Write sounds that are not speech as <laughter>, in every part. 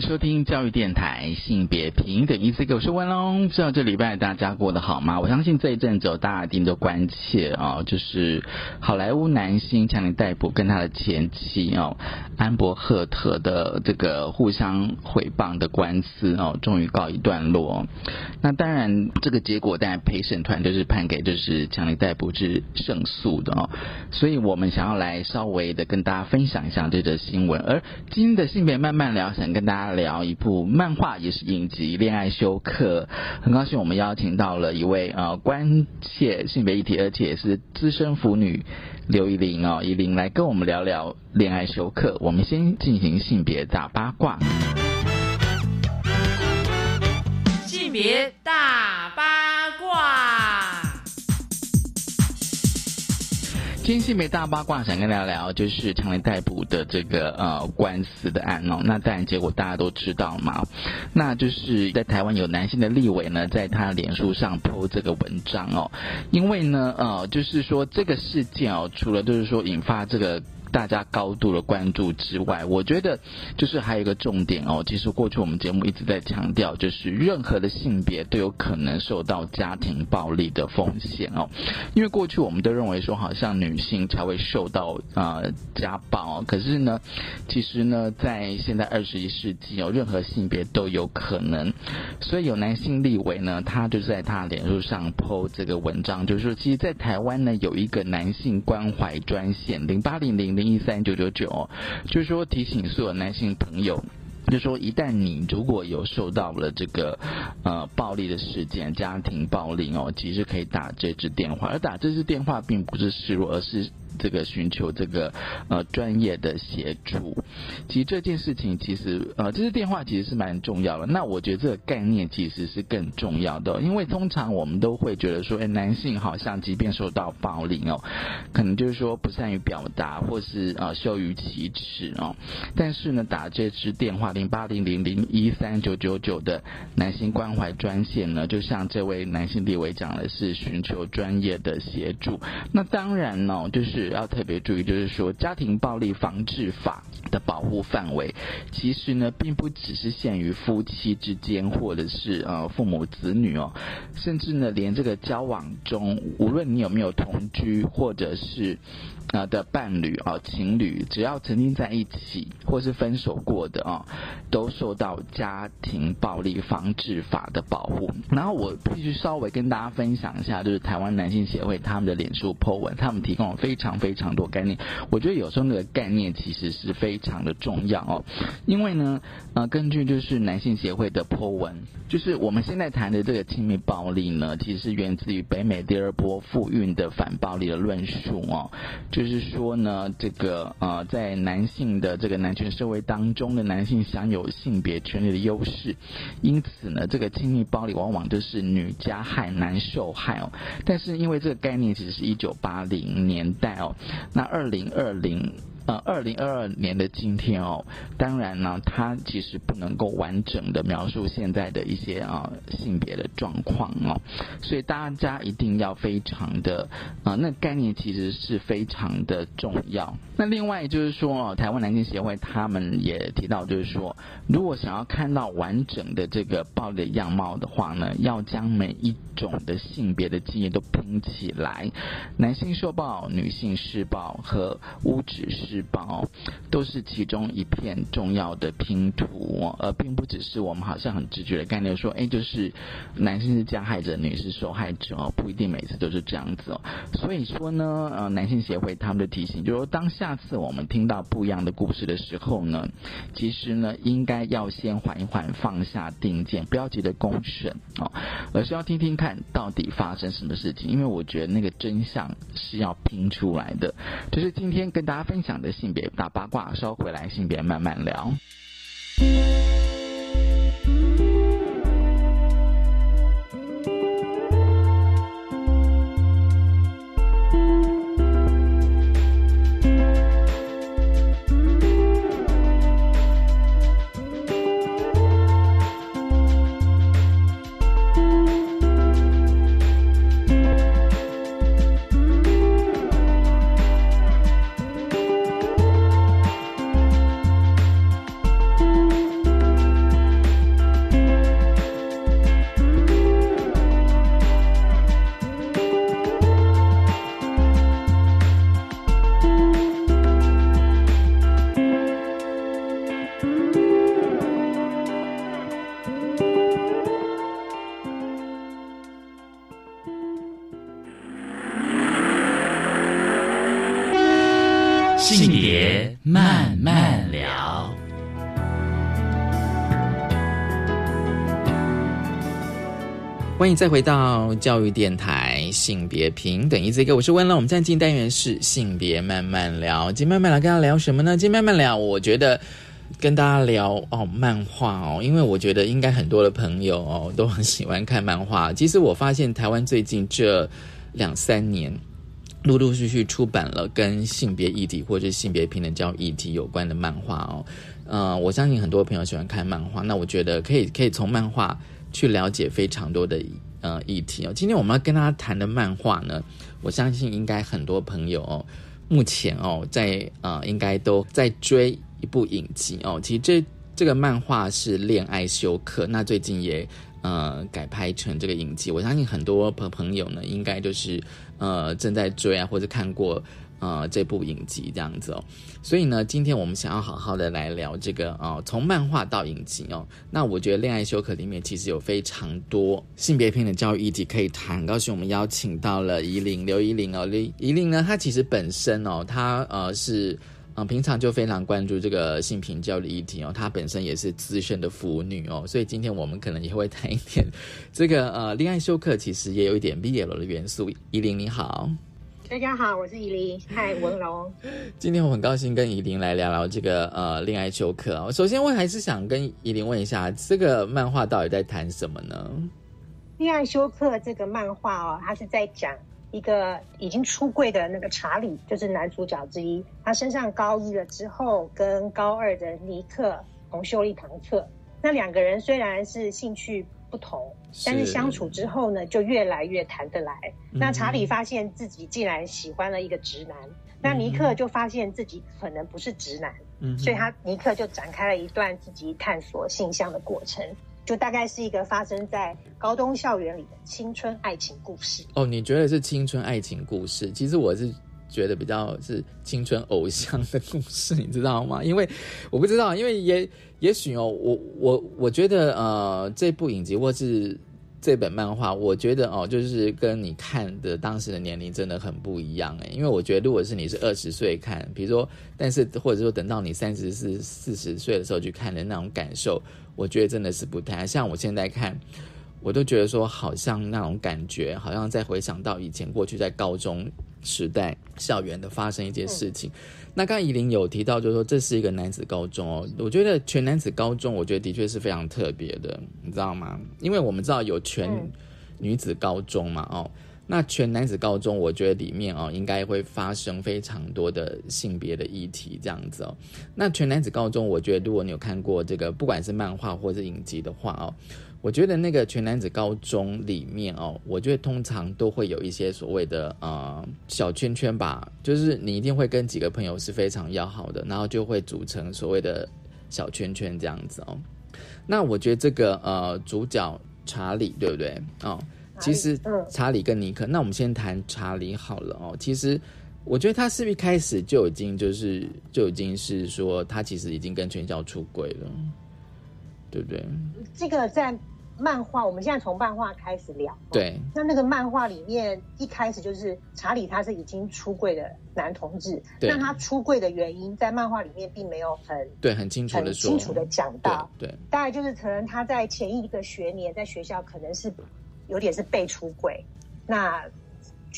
收听教育电台性别平等一次给我说完喽。不知道这礼拜大家过得好吗？我相信这一阵子大家一定都关切啊，就是好莱坞男星强尼戴普跟他的前妻哦安博赫特的这个互相诽谤的官司哦，终于告一段落。那当然，这个结果当然陪审团就是判给就是强尼戴普是胜诉的哦。所以我们想要来稍微的跟大家分享一下这则新闻。而今天的性别慢慢聊，想跟大家聊一部漫画，也是影集《恋爱休克》。很高兴我们邀请到了一位呃关切性别议题，而且也是资深腐女刘依玲哦，依林来跟我们聊聊《恋爱休克》。我们先进行性别大八卦。性别大八今天没大八卦，想跟大家聊就是强烈逮捕的这个呃官司的案哦。那当然结果大家都知道嘛，那就是在台湾有男性的立委呢，在他脸书上 po 这个文章哦，因为呢呃就是说这个事件哦，除了就是说引发这个。大家高度的关注之外，我觉得就是还有一个重点哦。其实过去我们节目一直在强调，就是任何的性别都有可能受到家庭暴力的风险哦。因为过去我们都认为说，好像女性才会受到呃家暴哦，可是呢，其实呢，在现在二十一世纪哦，任何性别都有可能。所以有男性立委呢，他就在他脸书上 po 这个文章，就是说，其实，在台湾呢，有一个男性关怀专线零八零零。零一三九九九，就是说提醒所有男性朋友，就说一旦你如果有受到了这个呃暴力的事件，家庭暴力哦，其实可以打这支电话，而打这支电话并不是示弱，而是。这个寻求这个呃专业的协助，其实这件事情其实呃，这支电话其实是蛮重要的。那我觉得这个概念其实是更重要的，因为通常我们都会觉得说，哎，男性好像即便受到暴力哦，可能就是说不善于表达，或是啊羞于启齿哦。但是呢，打这支电话零八零零零一三九九九的男性关怀专线呢，就像这位男性立委讲的是寻求专业的协助。那当然呢，就是。要特别注意，就是说家庭暴力防治法的保护范围，其实呢，并不只是限于夫妻之间，或者是呃父母子女哦，甚至呢，连这个交往中，无论你有没有同居，或者是。啊的伴侣啊，情侣只要曾经在一起或是分手过的啊，都受到家庭暴力防治法的保护。然后我必须稍微跟大家分享一下，就是台湾男性协会他们的脸书 po 文，他们提供了非常非常多概念。我觉得有时候那个概念其实是非常的重要哦，因为呢，呃，根据就是男性协会的 po 文，就是我们现在谈的这个亲密暴力呢，其实是源自于北美第二波妇运的反暴力的论述哦。就就是说呢，这个呃，在男性的这个男权社会当中的男性享有性别权利的优势，因此呢，这个亲密暴力往往就是女加害男受害哦。但是因为这个概念其实是一九八零年代哦，那二零二零。呃，二零二二年的今天哦，当然呢，它其实不能够完整的描述现在的一些啊性别的状况哦，所以大家一定要非常的啊，那概念其实是非常的重要。那另外就是说，台湾男性协会他们也提到，就是说，如果想要看到完整的这个暴力的样貌的话呢，要将每一种的性别的经验都拼起来，男性受暴、女性施暴和无指施暴，都是其中一片重要的拼图哦，而并不只是我们好像很直觉的概念，说，哎，就是男性是加害者，女是受害者哦，不一定每次都是这样子哦。所以说呢，呃，男性协会他们的提醒，就是说当下。次我们听到不一样的故事的时候呢，其实呢，应该要先缓一缓，放下定见，不要急着公审哦，而是要听听看到底发生什么事情。因为我觉得那个真相是要拼出来的。就是今天跟大家分享的性别大八卦，稍回来性别慢慢聊。欢迎再回到教育电台性别平等一这个，我是温乐。我们在进单元是性别慢慢聊，今天慢慢来跟大家聊什么呢？今天慢慢聊，我觉得跟大家聊哦漫画哦，因为我觉得应该很多的朋友哦都很喜欢看漫画。其实我发现台湾最近这两三年陆陆续续出版了跟性别议题或者性别平等教育议题有关的漫画哦。呃，我相信很多朋友喜欢看漫画，那我觉得可以可以从漫画。去了解非常多的呃议题哦。今天我们要跟大家谈的漫画呢，我相信应该很多朋友哦，目前哦在呃应该都在追一部影集哦。其实这这个漫画是《恋爱休克》，那最近也呃改拍成这个影集。我相信很多朋朋友呢，应该就是呃正在追啊，或者看过。呃，这部影集这样子哦，所以呢，今天我们想要好好的来聊这个啊，从漫画到影集哦。那我觉得《恋爱休克》里面其实有非常多性别平等教育议题可以谈。很高兴我们邀请到了怡玲刘怡玲哦，刘怡玲呢，她其实本身哦，她呃是嗯平常就非常关注这个性平教育议题哦，她本身也是资深的腐女哦，所以今天我们可能也会谈一点这个呃《恋爱休克》，其实也有一点 BL 的元素。怡玲你好。大家好，我是怡琳，<laughs> 嗨，文龙。今天我很高兴跟怡琳来聊聊这个呃恋爱休克啊。首先，我还是想跟怡琳问一下，这个漫画到底在谈什么呢？恋爱休克这个漫画哦，它是在讲一个已经出柜的那个查理，就是男主角之一。他升上高一了之后，跟高二的尼克同修了一堂课。那两个人虽然是兴趣。不同，但是相处之后呢，就越来越谈得来。那查理发现自己竟然喜欢了一个直男，那尼克就发现自己可能不是直男，嗯，所以他尼克就展开了一段自己探索性向的过程，就大概是一个发生在高中校园里的青春爱情故事。哦，你觉得是青春爱情故事？其实我是。觉得比较是青春偶像的故事，你知道吗？<laughs> 因为我不知道，因为也也许哦，我我我觉得呃，这部影集或是这本漫画，我觉得哦，就是跟你看的当时的年龄真的很不一样诶。因为我觉得，如果是你是二十岁看，比如说，但是或者说等到你三十四四十岁的时候去看的那种感受，我觉得真的是不太像我现在看，我都觉得说好像那种感觉，好像在回想到以前过去在高中。时代校园的发生一件事情，那刚才怡琳有提到，就是说这是一个男子高中哦。我觉得全男子高中，我觉得的确是非常特别的，你知道吗？因为我们知道有全女子高中嘛，哦，那全男子高中，我觉得里面哦应该会发生非常多的性别的议题这样子哦。那全男子高中，我觉得如果你有看过这个，不管是漫画或者影集的话哦。我觉得那个全男子高中里面哦，我觉得通常都会有一些所谓的呃小圈圈吧，就是你一定会跟几个朋友是非常要好的，然后就会组成所谓的小圈圈这样子哦。那我觉得这个呃主角查理对不对哦？其实查理跟尼克，那我们先谈查理好了哦。其实我觉得他是不是一开始就已经就是就已经是说他其实已经跟全校出轨了，对不对？这个在。漫画，我们现在从漫画开始聊。对，那那个漫画里面一开始就是查理，他是已经出柜的男同志。那他出柜的原因，在漫画里面并没有很对很清楚的清楚的讲到。对，大概就是可能他在前一个学年在学校可能是有点是被出柜，那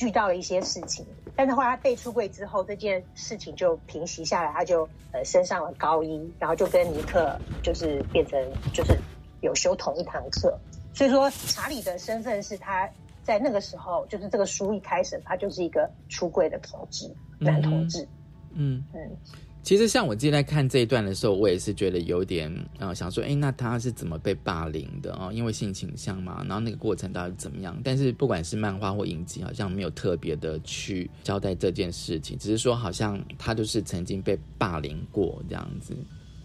遇到了一些事情，但是后来他被出柜之后，这件事情就平息下来，他就呃升上了高一，然后就跟尼克就是变成就是。有修同一堂课，所以说查理的身份是他在那个时候，就是这个书一开始，他就是一个出柜的同志，男同志。嗯嗯，其实像我今天在看这一段的时候，我也是觉得有点啊，想说，哎，那他是怎么被霸凌的啊？因为性倾向嘛，然后那个过程到底怎么样？但是不管是漫画或影集，好像没有特别的去交代这件事情，只是说好像他就是曾经被霸凌过这样子。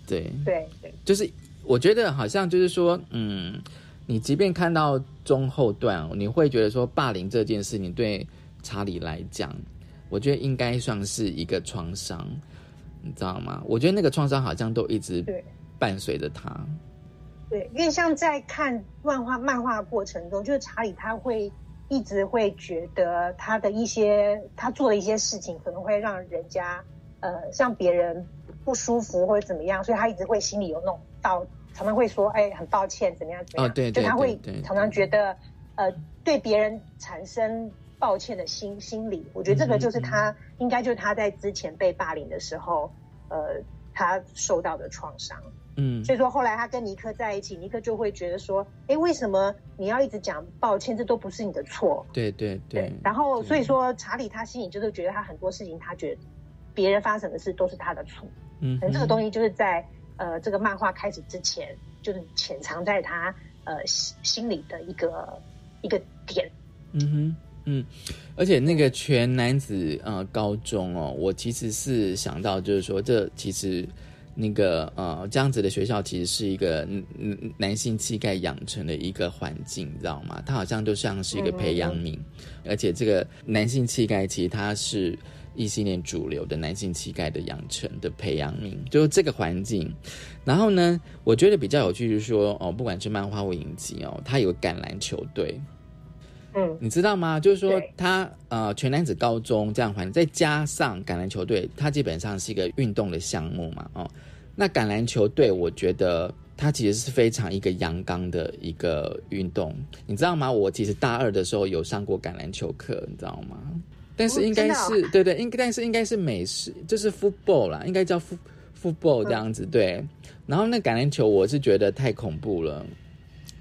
对对对，就是。我觉得好像就是说，嗯，你即便看到中后段，你会觉得说霸凌这件事，情对查理来讲，我觉得应该算是一个创伤，你知道吗？我觉得那个创伤好像都一直伴随着他。对，因为像在看漫画漫画过程中，就是查理他会一直会觉得他的一些他做的一些事情，可能会让人家呃，像别人。不舒服或者怎么样，所以他一直会心里有那种道，常常会说，哎，很抱歉，怎么样怎么样，哦对对就他会常常觉得，呃，对别人产生抱歉的心心理。我觉得这个就是他应该就是他在之前被霸凌的时候，呃，他受到的创伤。嗯所以说后来他跟尼克在一起，尼克就会觉得说，哎，为什么你要一直讲抱歉？这都不是你的错。对对对，然后所以说查理他心里就是觉得他很多事情，他觉得别人发生的事都是他的错。嗯可能这个哼东西就是在呃这个漫画开始之前，就是潜藏在他呃心心里的一个一个点。嗯哼，嗯，而且那个全男子呃高中哦，我其实是想到就是说，这其实那个呃这样子的学校其实是一个男性气概养成的一个环境，你知道吗？它好像就像是一个培养皿，而且这个男性气概其实它是。异性恋主流的男性气概的养成的培养皿，就是这个环境。然后呢，我觉得比较有趣就是说，哦，不管是漫画或影集哦，它有橄榄球队，嗯你知道吗？就是说对他呃全男子高中这样环境，再加上橄榄球队，它基本上是一个运动的项目嘛，哦，那橄榄球队我觉得它其实是非常一个阳刚的一个运动，你知道吗？我其实大二的时候有上过橄榄球课，你知道吗？但是应该是、对对，应但是应该是美式，就是 football 啦，应该叫 foot football 这样子、对。然后那橄榄球我是觉得太恐怖了。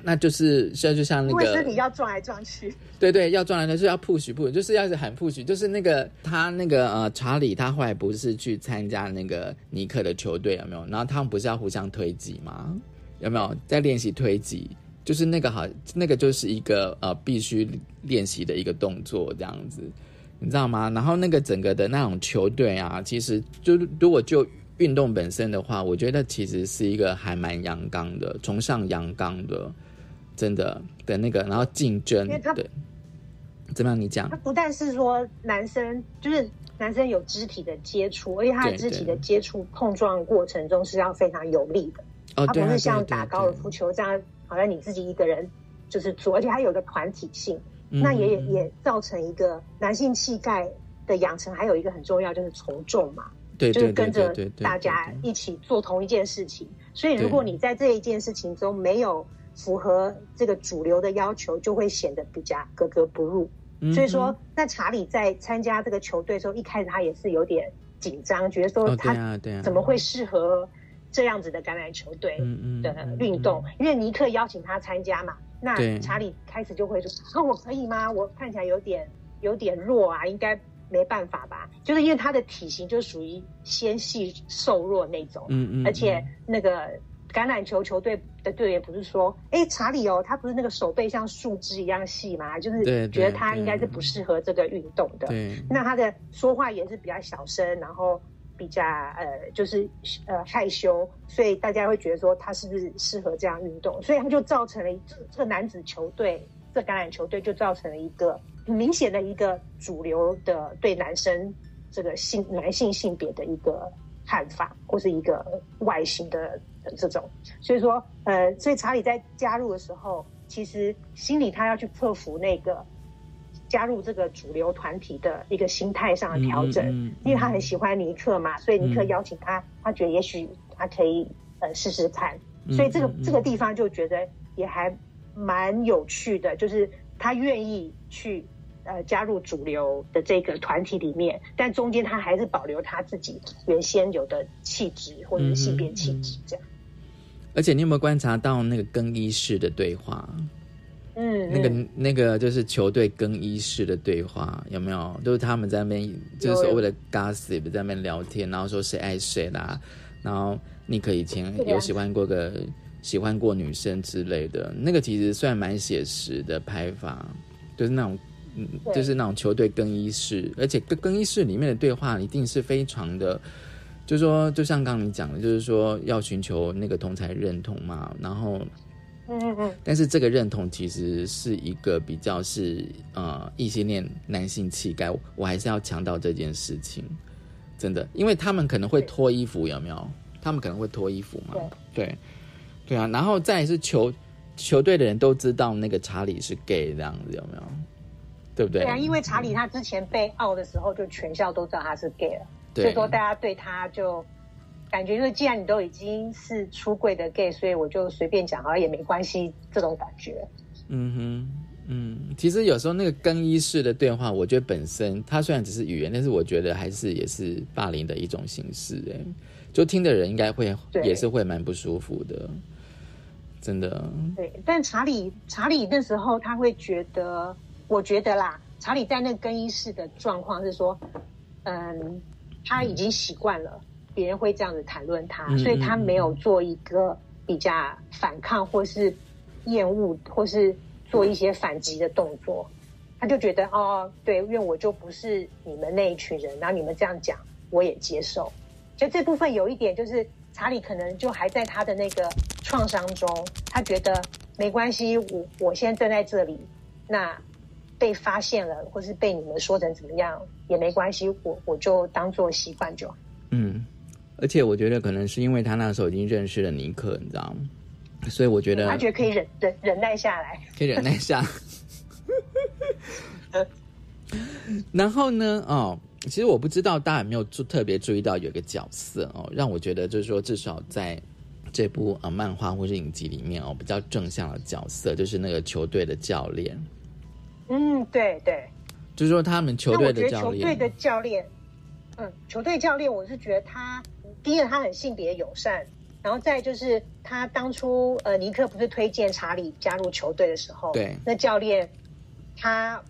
那就是现在就像那个身体要撞来撞去。<laughs> 对对，要撞来撞去要 push push，就是要是喊 push，就是那个他那个呃查理他后来不是去参加那个尼克的球队有没有？然后他们不是要互相推挤吗？有没有在练习推挤？就是那个好，那个就是一个呃必须练习的一个动作这样子，你知道吗？然后那个整个的那种球队啊，其实就如果就运动本身的话，我觉得其实是一个还蛮阳刚的，崇尚阳刚的，真的的那个，然后竞争对，怎么样？你讲他不但是说男生，就是男生有肢体的接触，而且他的肢体的接触碰撞过程中是要非常有力的。哦，它对啊，不是像打高尔夫球这样，好像你自己一个人就是做，而且他有个团体性，嗯那也嗯也造成一个男性气概的养成。还有一个很重要就是从众嘛，对对对就是跟着大家一起做同一件事情。所以如果你在这一件事情中没有符合这个主流的要求，就会显得比较格格不入。嗯所以说，那查理在参加这个球队的时候，一开始他也是有点紧张，觉得说他怎么会适合这样子的橄榄球队的嗯运动？因为尼克邀请他参加嘛，那查理开始就会说：“啊，我可以吗？<laughs> 我看起来有点有点弱啊，应该没办法吧？”就是因为他的体型就属于纤细瘦弱那种，嗯嗯，而且那个橄榄球球队的队员不是说，哎，查理哦，他不是那个手背像树枝一样细吗？就是觉得他对应该是不适合这个运动的。对那他的说话也是比较小声，然后比较呃就是呃害羞，所以大家会觉得说他是不是适合这样运动？所以他就造成了这这个男子球队，这橄榄球队就造成了一个很明显的一个主流的对男生这个性男性性别的一个看法，或是一个外形的这种。所以说，呃，所以查理在加入的时候，其实心里他要去克服那个加入这个主流团体的一个心态上的调整，嗯嗯嗯因为他很喜欢尼克嘛，所以尼克嗯邀请他，他觉得也许他可以呃试试看，嗯所以这个这个地方就觉得也还蛮有趣的，就是他愿意去呃加入主流的这个团体里面，但中间他还是保留他自己原先有的气质或者是性别气质这样。而且你有没有观察到那个更衣室的对话？嗯，那个嗯那个就是球队更衣室的对话，有没有？就是他们在那边，就是所谓的 gossip 在那边聊天，然后说谁爱谁啦，然后尼克以前有喜欢过个喜欢过女生之类的，那个其实算蛮写实的拍法，就是那种。嗯，就是那种球队更衣室，而且更更衣室里面的对话一定是非常的，就是说，就像刚刚你讲的，就是说要寻求那个同才认同嘛，然后嗯嗯嗯，但是这个认同其实是一个比较是呃异性恋男性气概，我还是要强调这件事情，真的，因为他们可能会脱衣服，有没有？他们可能会脱衣服嘛？对，对啊，然后再来是球球队的人都知道那个查理是 gay 这样子，有没有？对不对？对啊，因为查理他之前被傲的时候，就全校都知道他是 gay 了，所以说大家对他就感觉就是既然你都已经是出柜的 gay，所以我就随便讲好像也没关系，这种感觉。嗯哼，嗯，其实有时候那个更衣室的对话，我觉得本身它虽然只是语言，但是我觉得还是也是霸凌的一种形式。哎，就听的人应该会也是会蛮不舒服的，真的。对，但查理查理那时候他会觉得，我觉得啦，查理在那更衣室的状况是说，嗯，他已经习惯了别人会这样子谈论他，所以他没有做一个比较反抗或是。厌恶或是做一些反击的动作，他就觉得哦，对，因为我就不是你们那一群人，然后你们这样讲，我也接受。就这部分有一点，就是查理可能就还在他的那个创伤中，他觉得没关系，我我现在站在这里，那被发现了，或是被你们说成怎么样也没关系，我我就当做习惯就好。嗯，而且我觉得可能是因为他那时候已经认识了尼克，你知道吗？所以我觉得他觉得可以忍忍忍耐下来，可以忍耐下。<laughs> 然后呢？哦，其实我不知道大家有没有注特别注意到有一个角色哦，让我觉得就是说，至少在这部呃漫画或是影集里面哦，比较正向的角色，就是那个球队的教练。嗯，对对，就是说他们球队的教练，球队的教练，嗯，球队教练，我是觉得他第一个他很性别友善。然后再就是他当初呃尼克不是推荐查理加入球队的时候，对，那教练他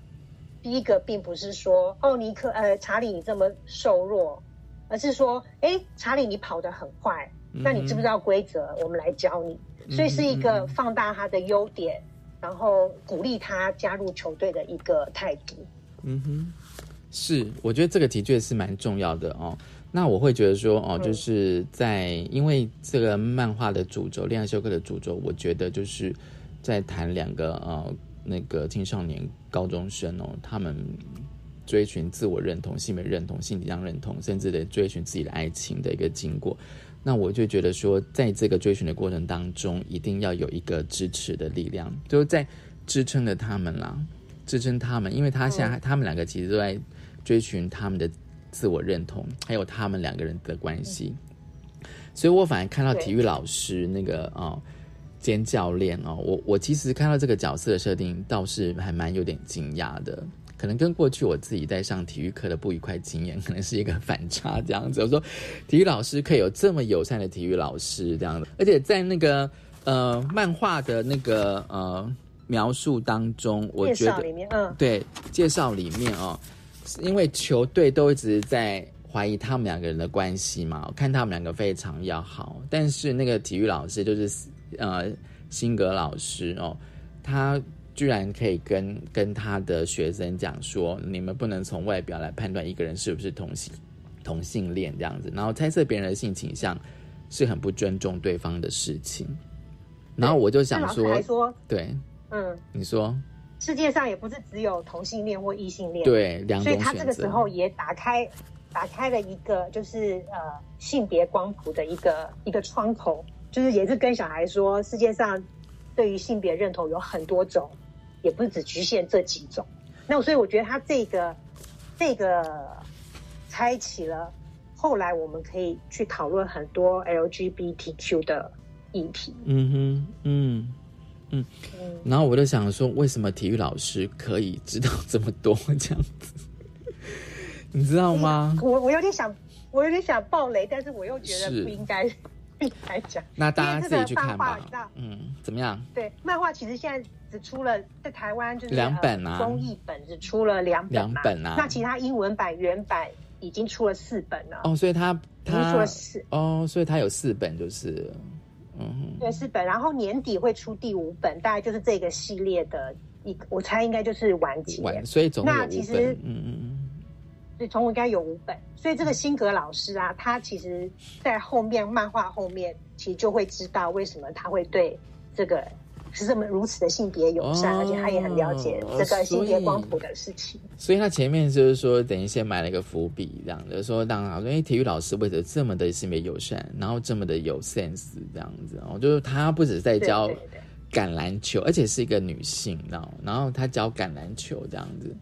第一个并不是说哦尼克呃查理你这么瘦弱，而是说哎查理你跑得很快，那你知不知道规则？我们来教你，所以是一个放大他的优点，然后鼓励他加入球队的一个态度。嗯哼，是，我觉得这个的确是蛮重要的哦。那我会觉得说，哦，就是在因为这个漫画的主轴，恋爱休克的主轴，我觉得就是在谈两个呃那个青少年高中生哦，他们追寻自我认同、性别认同、性取向认同，甚至得追寻自己的爱情的一个经过。那我就觉得说，在这个追寻的过程当中，一定要有一个支持的力量，就是在支撑着他们啦，支撑他们，因为他现在他们两个其实都在追寻他们的。自我认同，还有他们两个人的关系，所以我反而看到体育老师那个啊兼教练哦，我我其实看到这个角色的设定，倒是还蛮有点惊讶的，可能跟过去我自己在上体育课的不愉快经验，可能是一个反差这样子。我说体育老师可以有这么友善的体育老师这样的，而且在那个呃漫画的那个呃描述当中，我觉得嗯，对介绍里面哦。因为球队都一直在怀疑他们两个人的关系嘛，看他们两个非常要好，但是那个体育老师就是呃辛格老师哦，他居然可以跟跟他的学生讲说，你们不能从外表来判断一个人是不是同性同性恋这样子，然后猜测别人的性倾向是很不尊重对方的事情。然后我就想说，对，嗯，你说。世界上也不是只有同性恋或异性恋，对，两所以他这个时候也打开打开了一个就是呃性别光谱的一个一个窗口，就是也是跟小孩说，世界上对于性别认同有很多种，也不是只局限这几种。那所以我觉得他这个这个开启了后来我们可以去讨论很多 LGBTQ 的议题。嗯哼，嗯。嗯，然后我就想说，为什么体育老师可以知道这么多这样子？<laughs> 你知道吗？我我有点想，我有点想爆雷，但是我又觉得不应该 <laughs> 不应该讲。那大家自己去看吧。嗯，怎么样？对，漫画其实现在只出了在台湾就是两本啊，综艺本只出了两两本啊。那其他英文版原版已经出了四本了。哦，所以他他出了四哦，所以他有四本就是。嗯，对，四本，然后年底会出第五本，大概就是这个系列的一，我猜应该就是完结。完，所以总那其实，嗯嗯嗯，所以总共应该有五本。所以这个辛格老师啊，他其实在后面漫画后面，其实就会知道为什么他会对这个。是这么如此的性别友善，而且他也很了解这个性别光谱的事情。所以他前面就是说，等于先埋了一个伏笔，这样的说，当然，因为体育老师为什么这么的性别友善，然后这么的有 sense，这样子哦，就是他不止在教橄榄球，而且是一个女性，然后然后他教橄榄球这样子，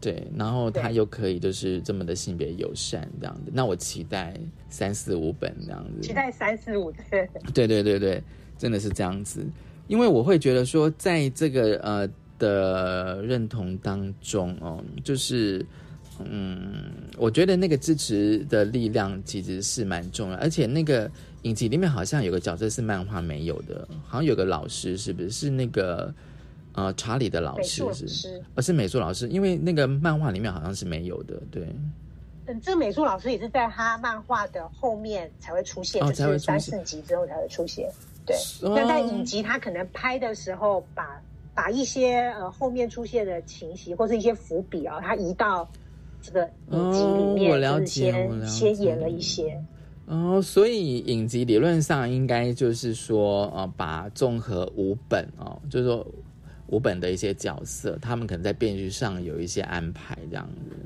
对，然后他又可以就是这么的性别友善这样子，那我期待三四五本这样子，期待三四五 <laughs> 对，对对对对，真的是这样子，因为我会觉得说，在这个呃的认同当中哦，就是嗯，我觉得那个支持的力量其实是蛮重要，而且那个影集里面好像有个角色是漫画没有的，好像有个老师是不是是那个。呃，查理的老师是，而是美术老师，因为那个漫画里面好像是没有的，对。嗯，这个美术老师也是在他漫画的后面才会出现，就是三四集之后才会出现。对，但在影集他可能拍的时候，把把一些呃后面出现的情形或是一些伏笔啊，他移到这个影集里面，就是先先演了一些。哦，所以影集理论上应该就是说，呃，把综合五本哦，就是说。五本的一些角色，他们可能在编剧上有一些安排，这样子，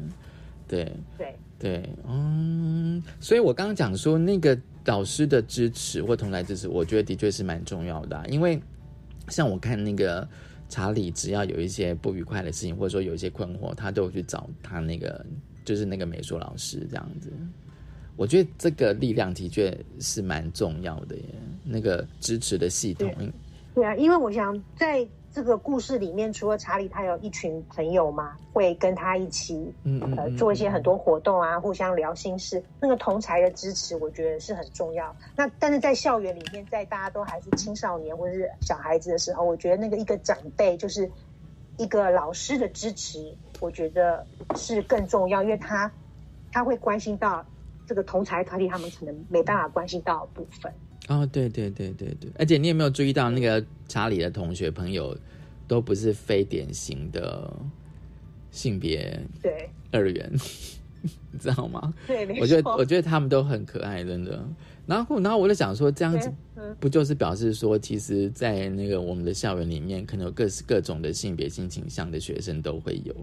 对对对，嗯，所以我刚刚讲说那个导师的支持或同台支持，我觉得的确是蛮重要的，因为像我看那个查理，只要有一些不愉快的事情，或者说有一些困惑，他都会去找他那个就是那个美术老师这样子，我觉得这个力量的确是蛮重要的耶，那个支持的系统，对啊，因为我想在。这个故事里面，除了查理，他有一群朋友嘛，会跟他一起，呃，做一些很多活动啊，互相聊心事。那个同才的支持，我觉得是很重要。那但是在校园里面，在大家都还是青少年或者是小孩子的时候，我觉得那个一个长辈，就是一个老师的支持，我觉得是更重要，因为他他会关心到这个同才团体，他们可能没办法关心到的部分。哦，对对对对对，而且你有没有注意到那个查理的同学朋友，都不是非典型的性别对二元，<laughs> 你知道吗？对，我觉得我觉得他们都很可爱，真的。然后然后我就想说，这样子不就是表示说，其实，在那个我们的校园里面，可能有各式各种的性别性倾向的学生都会有。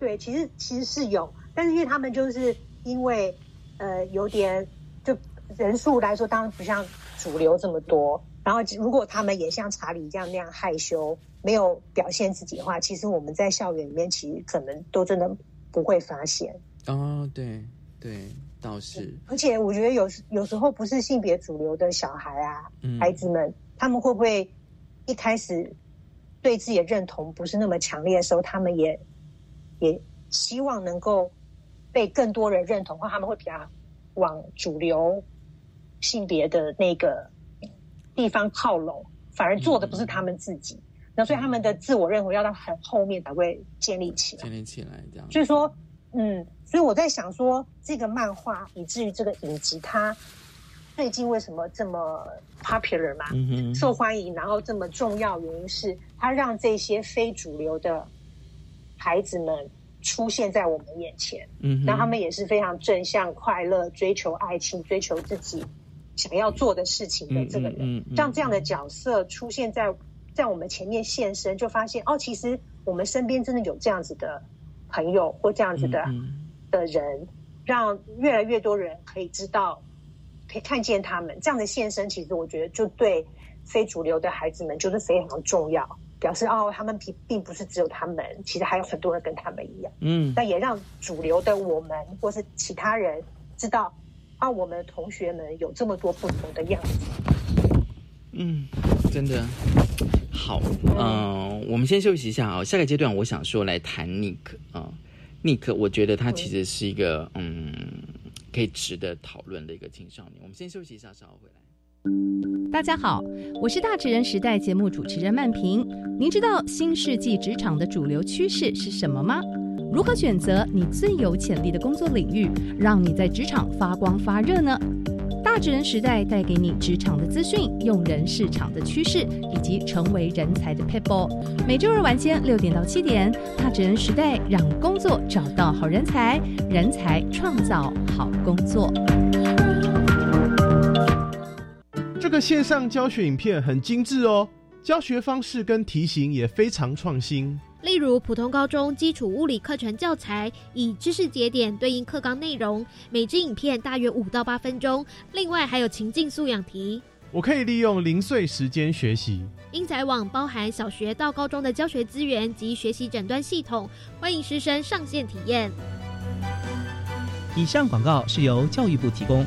对，其实其实是有，但是因为他们就是因为呃有点就。人数来说，当然不像主流这么多。然后，如果他们也像查理一样那样害羞，没有表现自己的话，其实我们在校园里面，其实可能都真的不会发现。哦，对对，倒是。而且，我觉得有有时候不是性别主流的小孩啊，孩子们，他们会不会一开始对自己的认同不是那么强烈的时候，他们也也希望能够被更多人认同，或他们会比较往主流。性别的那个地方靠拢，反而做的不是他们自己，那所以他们的自我认同要到很后面才会建立起来。建立起来这样。所以说，嗯，所以我在想说，这个漫画以至于这个影集，它最近为什么这么 popular 嘛，受欢迎，然后这么重要，原因是它让这些非主流的孩子们出现在我们眼前，嗯，那他们也是非常正向、快乐、追求爱情、追求自己。想要做的事情的这个人，让这样的角色出现在在我们前面现身，就发现哦，其实我们身边真的有这样子的朋友或这样子的的人，让越来越多人可以知道，可以看见他们这样的现身。其实我觉得，就对非主流的孩子们就是非常重要，表示哦，他们并并不是只有他们，其实还有很多人跟他们一样。嗯，但也让主流的我们或是其他人知道。啊，我们同学们有这么多不同的样子。嗯，真的好。嗯，我们先休息一下啊。下个阶段，我想说来谈尼克啊。尼克，我觉得他其实是一个嗯，可以值得讨论的一个青少年。我们先休息一下，稍后回来。大家好，我是大职人时代节目主持人曼平。您知道新世纪职场的主流趋势是什么吗？如何选择你最有潜力的工作领域，让你在职场发光发热呢？大职人时代带给你职场的资讯、用人市场的趋势以及成为人才的 people。每周二晚间六点到七点，大职人时代让工作找到好人才，人才创造好工作。这个线上教学影片很精致哦，教学方式跟题型也非常创新。例如，普通高中基础物理课程教材以知识节点对应课纲内容，每支影片大约五到八分钟。另外还有情境素养题。我可以利用零碎时间学习。英才网包含小学到高中的教学资源及学习诊断系统，欢迎师生上线体验。以上广告是由教育部提供。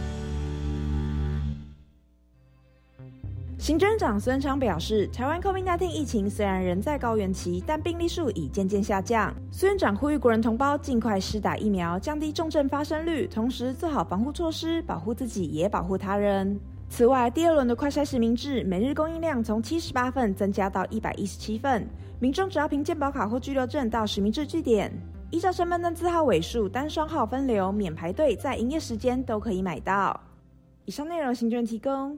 行政长孙昌表示，台湾 COVID-19 疫情虽然仍在高原期，但病例数已渐渐下降。孙院长呼吁国人同胞尽快施打疫苗，降低重症发生率，同时做好防护措施，保护自己也保护他人。此外，第二轮的快筛实名制每日供应量从七十八份增加到一百一十七份，民众只要凭健保卡或居留证到实名制据点，依照身份证字号尾数单双号分流，免排队，在营业时间都可以买到。以上内容，行政提供。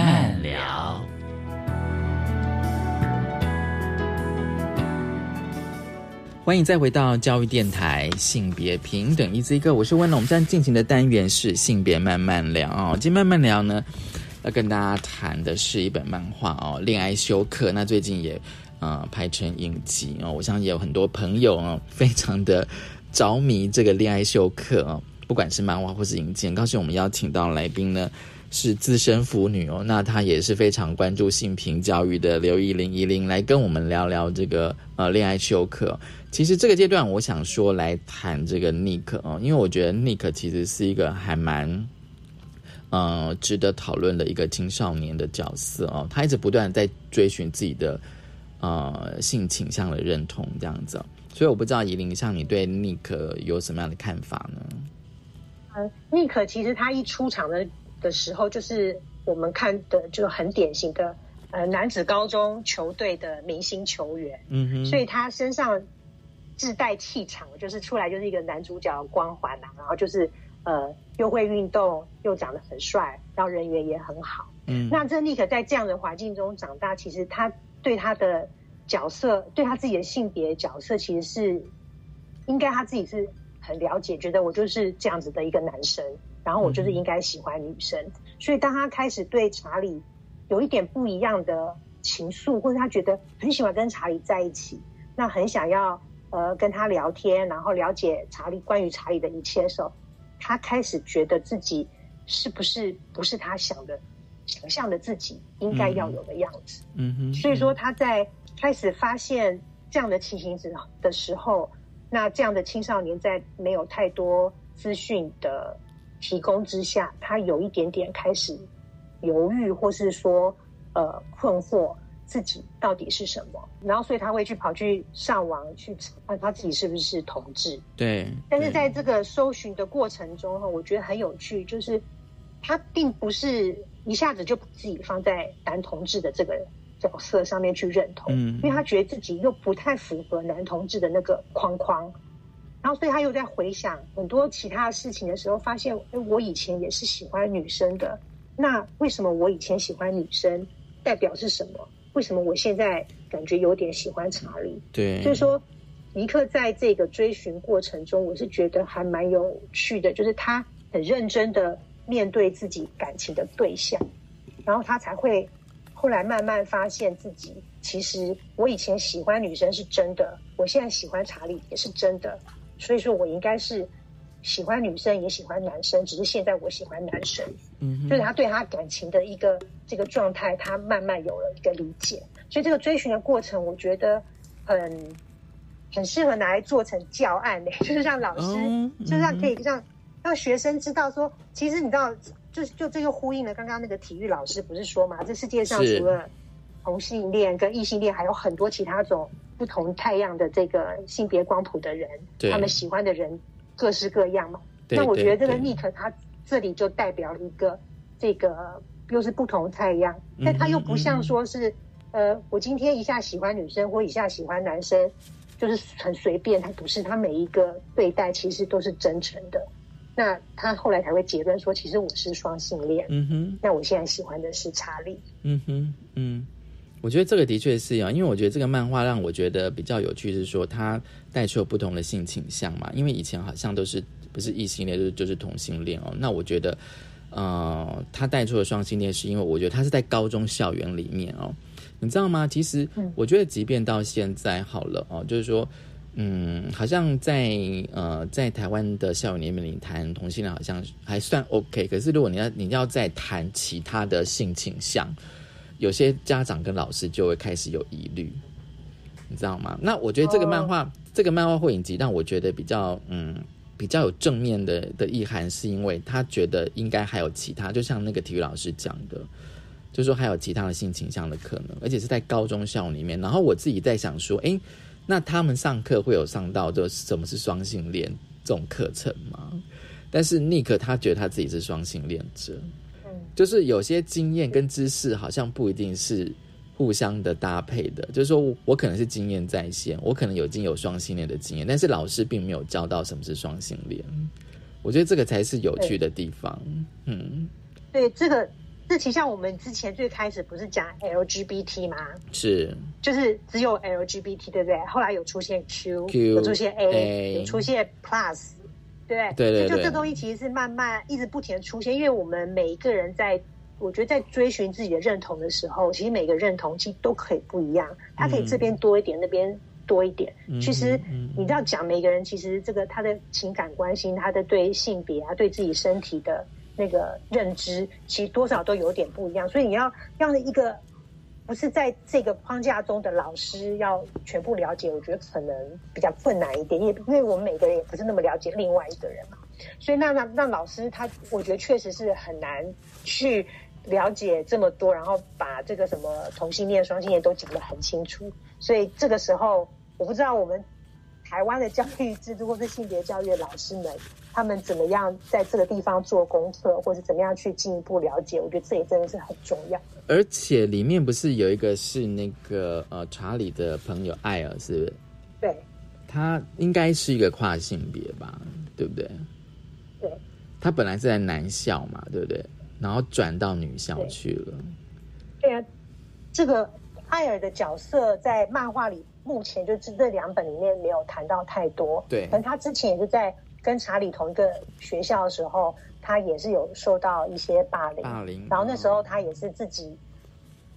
慢聊欢迎再回到教育电台，性别平等一字一个，我是温龙。我们现在进行的单元是性别慢慢聊哦。今天慢慢聊呢，要跟大家谈的是一本漫画哦，《恋爱休克》。那最近也呃拍成影集哦，我相信也有很多朋友哦，非常的着迷这个《恋爱休克》哦，不管是漫画或是影集。高兴我们邀请到来宾呢是资深腐女哦，那她也是非常关注性平教育的刘依玲，依玲来跟我们聊聊这个呃《恋爱休克》。其实这个阶段，我想说来谈这个 Nick 哦，因为我觉得 Nick 其实是一个还蛮呃值得讨论的一个青少年的角色哦。他一直不断在追寻自己的呃性倾向的认同这样子，所以我不知道怡玲像你对 Nick 有什么样的看法呢？呃，Nick 其实他一出场的的时候，就是我们看的就很典型的呃男子高中球队的明星球员，嗯哼，所以他身上。自带气场，就是出来就是一个男主角光环呐，然后就是呃又会运动，又长得很帅，然后人缘也很好。嗯，那这尼克在这样的环境中长大，其实他对他的角色，对他自己的性别角色，其实是应该他自己是很了解，觉得我就是这样子的一个男生，然后我就是应该喜欢女生。所以当他开始对查理有一点不一样的情愫，或者他觉得很喜欢跟查理在一起，那很想要。呃，跟他聊天，然后了解查理关于查理的一切的时候，他开始觉得自己是不是不是他想的、想象的自己应该要有的样子。嗯哼。所以说他在开始发现这样的情形之的时候，那这样的青少年在没有太多资讯的提供之下，他有一点点开始犹豫，或是说呃困惑。自己到底是什么？然后，所以他会去跑去上网去查他自己是不是同志。对。但是在这个搜寻的过程中，哈，我觉得很有趣，就是他并不是一下子就把自己放在男同志的这个角色上面去认同，嗯，因为他觉得自己又不太符合男同志的那个框框。然后，所以他又在回想很多其他的事情的时候，发现，哎，我以前也是喜欢女生的。那为什么我以前喜欢女生，代表是什么？为什么我现在感觉有点喜欢查理？对，所以说尼克在这个追寻过程中，我是觉得还蛮有趣的，就是他很认真的面对自己感情的对象，然后他才会后来慢慢发现自己，其实我以前喜欢女生是真的，我现在喜欢查理也是真的，所以说我应该是。喜欢女生也喜欢男生，只是现在我喜欢男生，嗯，就是他对他感情的一个这个状态，他慢慢有了一个理解，所以这个追寻的过程，我觉得很很适合拿来做成教案的，就是让老师，就是让可以让让学生知道说，其实你知道，就就这就呼应了刚刚那个体育老师不是说嘛，这世界上除了同性恋跟异性恋，还有很多其他种不同太阳的这个性别光谱的人，他们喜欢的人。各式各样嘛，那我觉得这个 Nick 他这里就代表了一个这个又是不同太阳，嗯但他又不像说是、呃，我今天一下喜欢女生或一下喜欢男生，就是很随便，他不是，他每一个对待其实都是真诚的。那他后来才会结论说，其实我是双性恋。嗯哼。那我现在喜欢的是查理。嗯哼，嗯，我觉得这个的确是啊，因为我觉得这个漫画让我觉得比较有趣，是说它带出了不同的性倾向嘛。因为以前好像都是不是异性恋，就是就是同性恋哦。那我觉得，呃，它带出了双性恋，是因为我觉得他是在高中校园里面哦，你知道吗？其实我觉得，即便到现在好了哦，就是说。嗯，好像在呃，在台湾的校园里面，你谈同性恋好像还算 OK。可是如果你要你要再谈其他的性倾向，有些家长跟老师就会开始有疑虑，你知道吗？那我觉得这个漫画，这个漫画会影集让我觉得比较嗯比较有正面的的意涵，是因为他觉得应该还有其他，就像那个体育老师讲的，就说还有其他的性倾向的可能，而且是在高中校里面。然后我自己在想说，诶，那他们上课会有上到就什么是双性恋这种课程吗？但是尼克他觉得他自己是双性恋者，嗯，就是有些经验跟知识好像不一定是互相的搭配的。就是说我可能是经验在先，我可能有已经有双性恋的经验，但是老师并没有教到什么是双性恋。我觉得这个才是有趣的地方。嗯，对这个，这其实像我们之前最开始不是讲 LGBT 吗？是就是只有 LGBT，对不对？后来有出现 Q，, Q，有出现 A，, A 有出现 Plus，对对对对就这东西其实是慢慢一直不停的出现，因为我们每一个人在，我觉得在追寻自己的认同的时候，其实每个认同其实都可以不一样，他可以这边多一点，那边多一点。嗯其实嗯你知道讲每个人，其实这个他的情感关心，他的对性别啊，对自己身体的那个认知，其实多少都有点不一样。所以你要让一个不是在这个框架中的老师要全部了解，我觉得可能比较困难一点，因为因为我们每个人也不是那么了解另外一个人嘛。所以那那那老师他，我觉得确实是很难去了解这么多，然后把这个什么同性恋、双性恋都讲得很清楚。所以这个时候，我不知道我们台湾的教育制度或是性别教育的老师们，他们怎么样在这个地方做功课，或是怎么样去进一步了解，我觉得这也真的是很重要。而且里面不是有一个是那个呃查理的朋友艾尔，是不是？对他应该是一个跨性别吧，对不对？对他本来是在男校嘛，对不对？然后转到女校去了。对啊，这个艾尔的角色在漫画里目前就是这两本里面没有谈到太多。对可能他之前也是在跟查理同一个学校的时候，他也是有受到一些霸凌。霸凌然后那时候他也是自己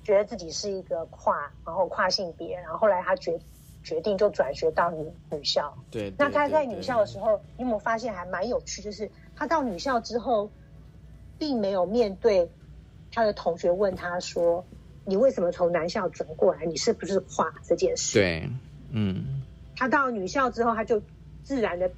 觉得自己是一个跨，然后跨性别，然后后来他决决定就转学到女女校。对，那他在女校的时候，你有没有发现还蛮有趣？就是他到女校之后，并没有面对他的同学问他说：“你为什么从男校转过来？你是不是跨这件事？”对，嗯，他到女校之后，他就自然的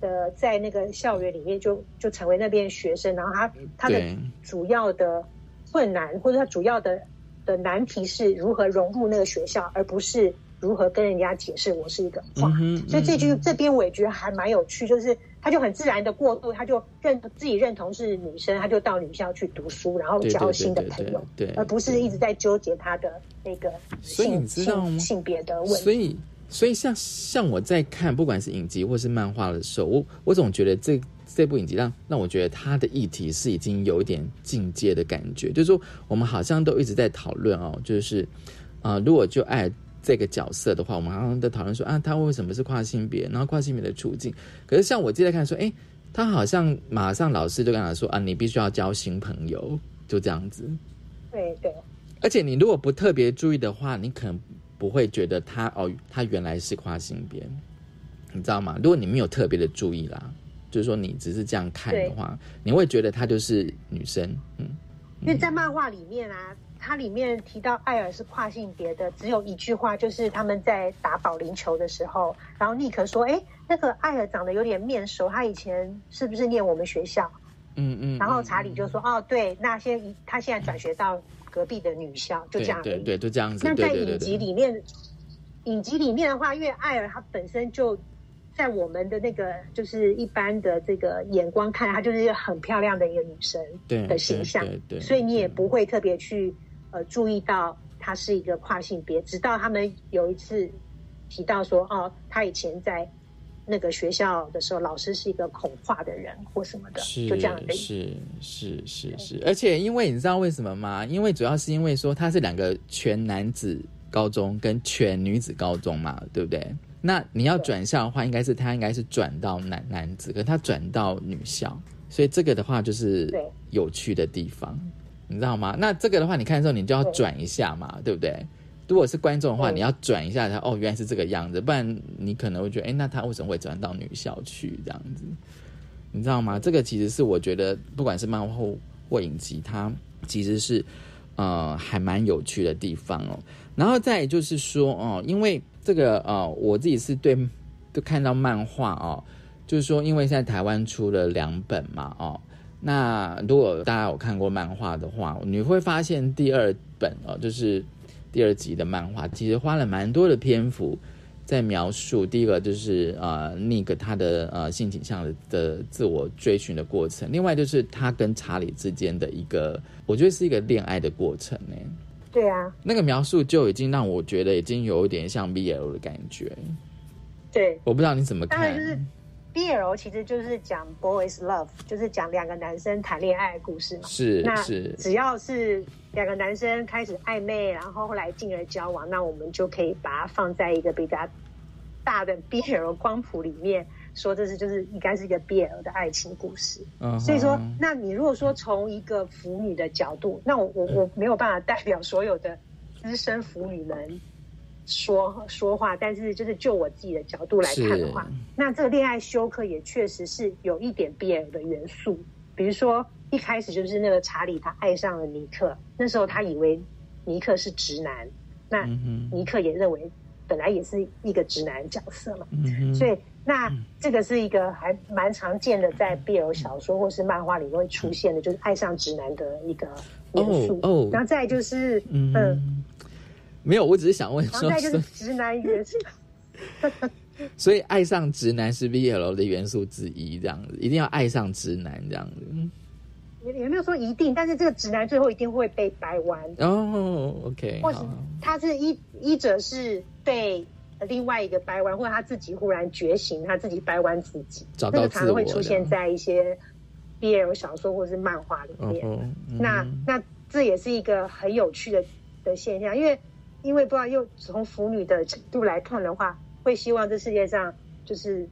的在那个校园里面就就成为那边学生，然后他他的主要的困难或者他主要的的难题是如何融入那个学校，而不是如何跟人家解释我是一个跨。嗯哼所以这句嗯这边我也觉得还蛮有趣，就是他就很自然的过渡，他就认自己认同是女生，他就到女校去读书，然后交新的朋友，对对而不是一直在纠结他的那个性性性别的问题。所以，所以像像我在看，不管是影集或是漫画的时候，我我总觉得这这部影集让让我觉得它的议题是已经有一点进阶的感觉，就是说我们好像都一直在讨论哦，就是啊、呃如果就爱这个角色的话，我们好像在讨论说啊，他为什么是跨性别，然后跨性别的处境。可是像我记得看说，哎，他好像马上老师就跟他说啊，你必须要交新朋友，就这样子。对对而且你如果不特别注意的话，你可能不会觉得他哦，他原来是跨性别，你知道吗？如果你没有特别的注意啦，就是说你只是这样看的话，你会觉得她就是女生，嗯，因为在漫画里面啊，它里面提到艾尔是跨性别的，只有一句话，就是他们在打保龄球的时候，然后尼克说：“哎，那个艾尔长得有点面熟，他以前是不是念我们学校？”嗯嗯。然后查理就说：“哦，对，那现在他现在转学到隔壁的女校，就这样。对对对，就这样子。那在影集里面，影集里面的话，因为艾尔他本身就在我们的那个就是一般的这个眼光看，她就是一个很漂亮的一个女生对的形象，对对对所以你也不会特别去呃注意到她是一个跨性别，直到他们有一次提到说，哦，她以前在那个学校的时候，老师是一个恐化的人或什么的，是就这样的。是是是是，而且因为你知道为什么吗？因为主要是因为说他是两个全男子高中跟全女子高中嘛，对不对？那你要转校的话，应该是他应该是转到男男子，可是他转到女校，所以这个的话就是有趣的地方，你知道吗？那这个的话，你看的时候你就要转一下嘛，对不对？如果是观众的话，嗯你要转一下他哦，原来是这个样子，不然你可能会觉得，哎，那他为什么会转到女校去这样子？你知道吗？这个其实是我觉得，不管是漫画或或影集，它其实是呃还蛮有趣的地方哦。然后再就是说哦，因为这个呃，我自己是对都看到漫画哦，就是说，因为现在台湾出了两本嘛哦，那如果大家有看过漫画的话，你会发现第二本哦，就是第二集的漫画，其实花了蛮多的篇幅。在描述第一个就是呃，Nick 他的呃性倾向的的自我追寻的过程，另外就是他跟查理之间的一个，我觉得是一个恋爱的过程呢。对啊，那个描述就已经让我觉得已经有一点像 BL 的感觉，对，我不知道你怎么看当然就。是 BL 其实就是讲 boys love，就是讲两个男生谈恋爱的故事嘛。是那是只要是两个男生开始暧昧，然后后来进而交往，那我们就可以把它放在一个比较大的 BL 光谱里面，说这是就是应该是一个 BL 的爱情故事。嗯哼所以说，那你如果说从一个腐女的角度，那我我我没有办法代表所有的资深腐女们说说话，但是就是就我自己的角度来看的话，那这个恋爱休克也确实是有一点 BL 的元素，比如说一开始就是那个查理他爱上了尼克，那时候他以为尼克是直男，那尼克也认为本来也是一个直男角色嘛，嗯，所以那这个是一个还蛮常见的，在 BL 小说或是漫画里面会出现的，就是爱上直男的一个元素。哦哦。然后再就是，嗯嗯，没有，我只是想问说然后再，就是直男元素。<laughs> 所以爱上直男是 BL 的元素之一，这样子，一定要爱上直男这样子。也也没有说一定，但是这个直男最后一定会被掰弯，哦，OK，或是好，他是一一者是被另外一个掰弯，或者他自己忽然觉醒，他自己掰弯自己，找到这个常常会出现在一些 BL 小说或是漫画里面。那那这也是一个很有趣的的现象，因为因为不知道又从腐女的程度来看的话，会希望这世界上就是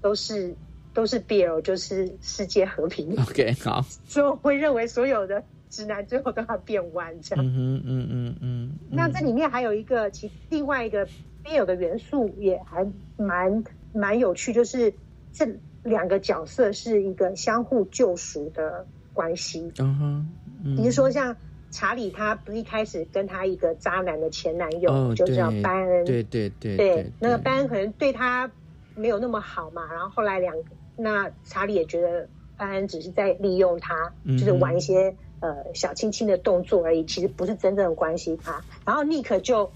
都是都是 BL，就是世界和平，OK，好，<laughs> 所以我会认为所有的直男最后都要变弯这样。嗯，嗯嗯嗯，那这里面还有一个其另外一个 BL 的元素也还蛮蛮有趣，就是这两个角色是一个相互救赎的关系。嗯哼，嗯比如说像查理，他不是一开始跟他一个渣男的前男友，哦，就叫班恩，对对对对那个班恩可能对他没有那么好嘛，然后后来两，那查理也觉得班恩只是在利用他，嗯就是玩一些呃小亲亲的动作而已，其实不是真正关心他。然后尼克就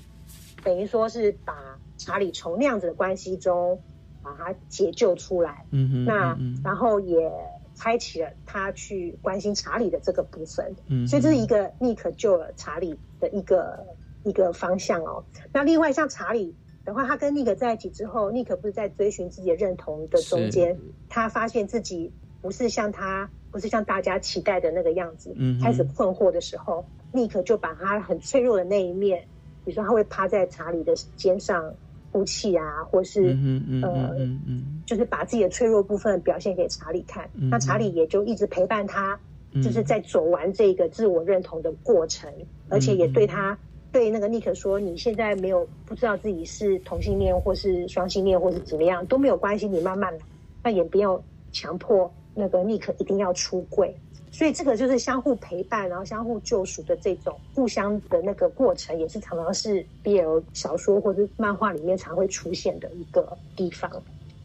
等于说是把查理从那样子的关系中把他解救出来，嗯哼，那然后也开启了他去关心查理的这个部分，嗯所以这是一个尼克救了查理的一个一个方向哦。那另外像查理的话，他跟尼克在一起之后，尼克不是在追寻自己的认同的中间，他发现自己不是像他不是像大家期待的那个样子，嗯开始困惑的时候，尼克就把他很脆弱的那一面，比如说他会趴在查理的肩上哭泣啊，或是、嗯嗯呃嗯嗯嗯。就是把自己的脆弱部分表现给查理看，嗯那查理也就一直陪伴他，嗯。就是在走完这个自我认同的过程，而且也对他对那个尼克说，你现在没有不知道自己是同性恋或是双性恋或是怎么样都没有关系，你慢慢来，那也不要强迫那个尼克一定要出柜。所以这个就是相互陪伴，然后相互救赎的这种互相的那个过程，也是常常是 BL 小说或者漫画里面常会出现的一个地方。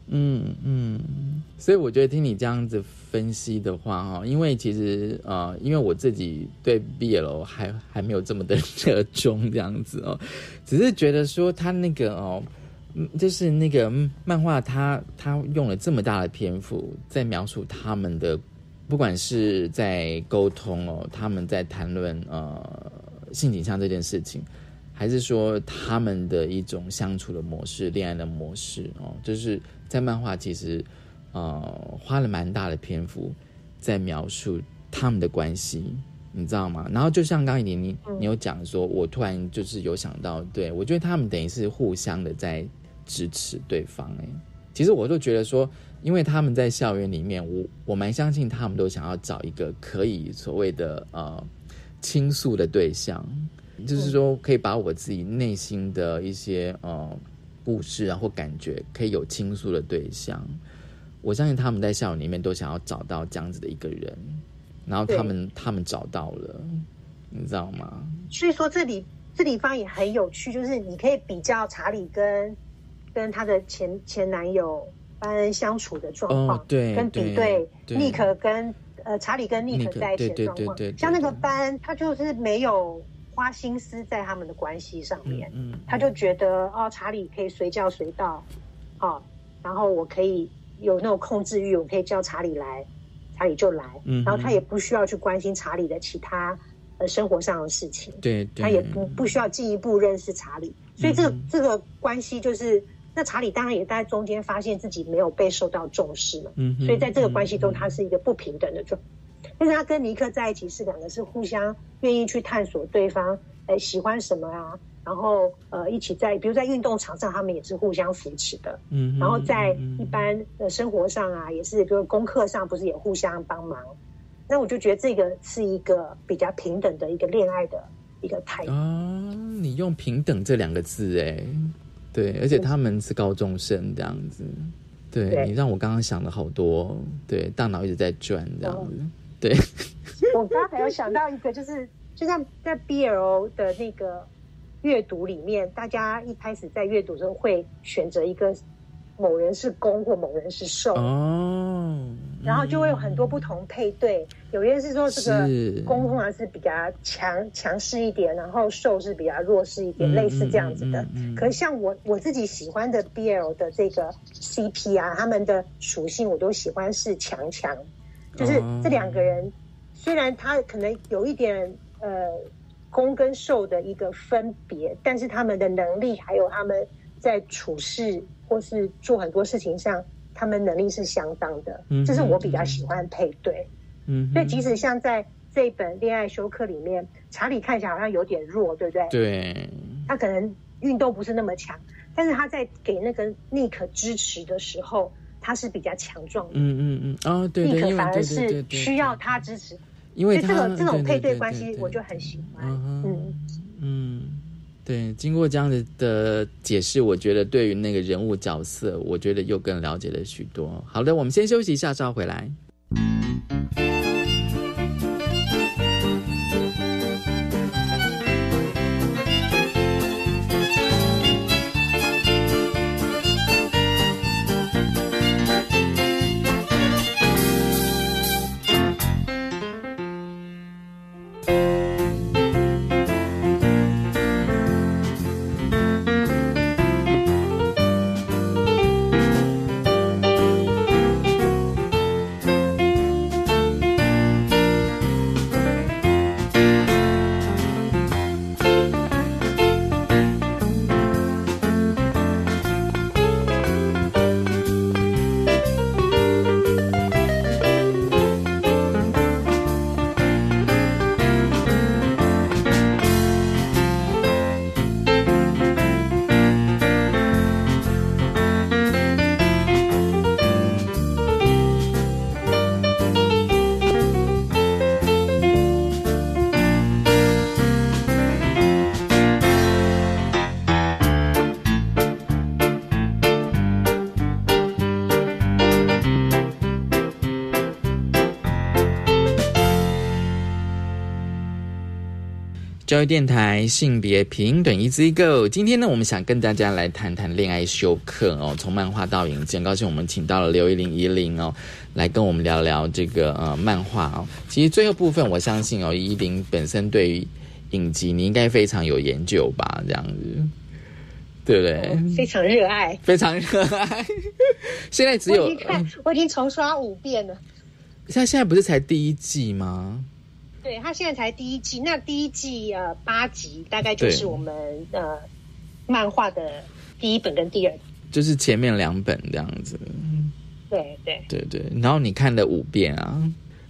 嗯嗯，所以我觉得听你这样子分析的话，哈，因为其实呃，因为我自己对 BL 还还没有这么的 <laughs> 热衷这样子哦，只是觉得说他那个哦。就是那个漫画他他用了这么大的篇幅在描述他们的，不管是在沟通哦，他们在谈论呃性倾向这件事情，还是说他们的一种相处的模式、恋爱的模式哦，就是在漫画其实呃花了蛮大的篇幅在描述他们的关系。你知道吗？然后就像刚才你你你有讲说，我突然就是有想到，对我觉得他们等于是互相的在支持对方。哎，其实我就觉得说，因为他们在校园里面，我我蛮相信他们都想要找一个可以所谓的呃倾诉的对象，就是说可以把我自己内心的一些呃故事啊或感觉可以有倾诉的对象。我相信他们在校园里面都想要找到这样子的一个人。然后他们他们找到了，你知道吗？所以说这里这地方也很有趣，就是你可以比较查理跟跟他的前前男友班恩相处的状况，对，跟比对尼克跟呃查理跟尼克在一起的状况。像那个班，他就是没有花心思在他们的关系上面，嗯，他就觉得哦，查理可以随叫随到，哦，然后我可以有那种控制欲，我可以叫查理来。查理就来，嗯然后他也不需要去关心查理的其他呃生活上的事情，对，他也不不需要进一步认识查理，所以这个这个关系就是那查理当然也在中间发现自己没有被受到重视了，嗯，所以在这个关系中他是一个不平等的状，但是他跟尼克在一起是两个是互相愿意去探索对方，哎喜欢什么啊。然后，呃，一起在，比如在运动场上，他们也是互相扶持的。嗯，然后在一般的生活上啊，也是，比如功课上，不是也互相帮忙？那我就觉得这个是一个比较平等的一个恋爱的一个态度。啊，你用平等这两个字，哎，对，而且他们是高中生这样子，对你让我刚刚想了好多，对，大脑一直在转这样子，对。<laughs> 我刚刚还有想到一个，就是就像在 BL 的那个。阅读里面，大家一开始在阅读的时候会选择一个某人是攻或某人是受。哦，然后就会有很多不同配对。有些是说这个攻通常是比较强强势一点，然后受是比较弱势一点，类似这样子的。可是像我我自己喜欢的 BL 的这个 CP 啊，他们的属性我都喜欢是强强，就是这两个人虽然他可能有一点呃。攻跟受的一个分别，但是他们的能力还有他们在处事或是做很多事情上，他们能力是相当的。嗯，这是我比较喜欢配对。嗯，所以即使像在这本恋爱休克里面，查理看起来好像有点弱，对不对？对，他可能运动不是那么强，但是他在给那个尼克支持的时候，他是比较强壮的。嗯嗯嗯，哦，对，尼克反而是需要他支持。因为这个这种配对关系，我就很喜欢。嗯嗯，对，经过这样子的解释，我觉得对于那个人物角色，我觉得又更了解了许多。好的，我们先休息一下，稍后回来。教育电台性别平等，Easy Go。今天呢，我们想跟大家来谈谈恋爱休克哦，从漫画到影集。很高兴我们请到了刘依林依林哦，来跟我们聊聊这个呃漫画哦。其实最后部分，我相信哦，依林本身对于影集你应该非常有研究吧？这样子，对不对？非常热爱，非常热爱。<laughs> 现在只有我已经看，我已经重刷五遍了。他现在不是才第一季吗？对他现在才第一季，那第一季呃八集，大概就是我们呃漫画的第一本跟第二。就是前面两本这样子。对对，对对，然后你看了五遍啊，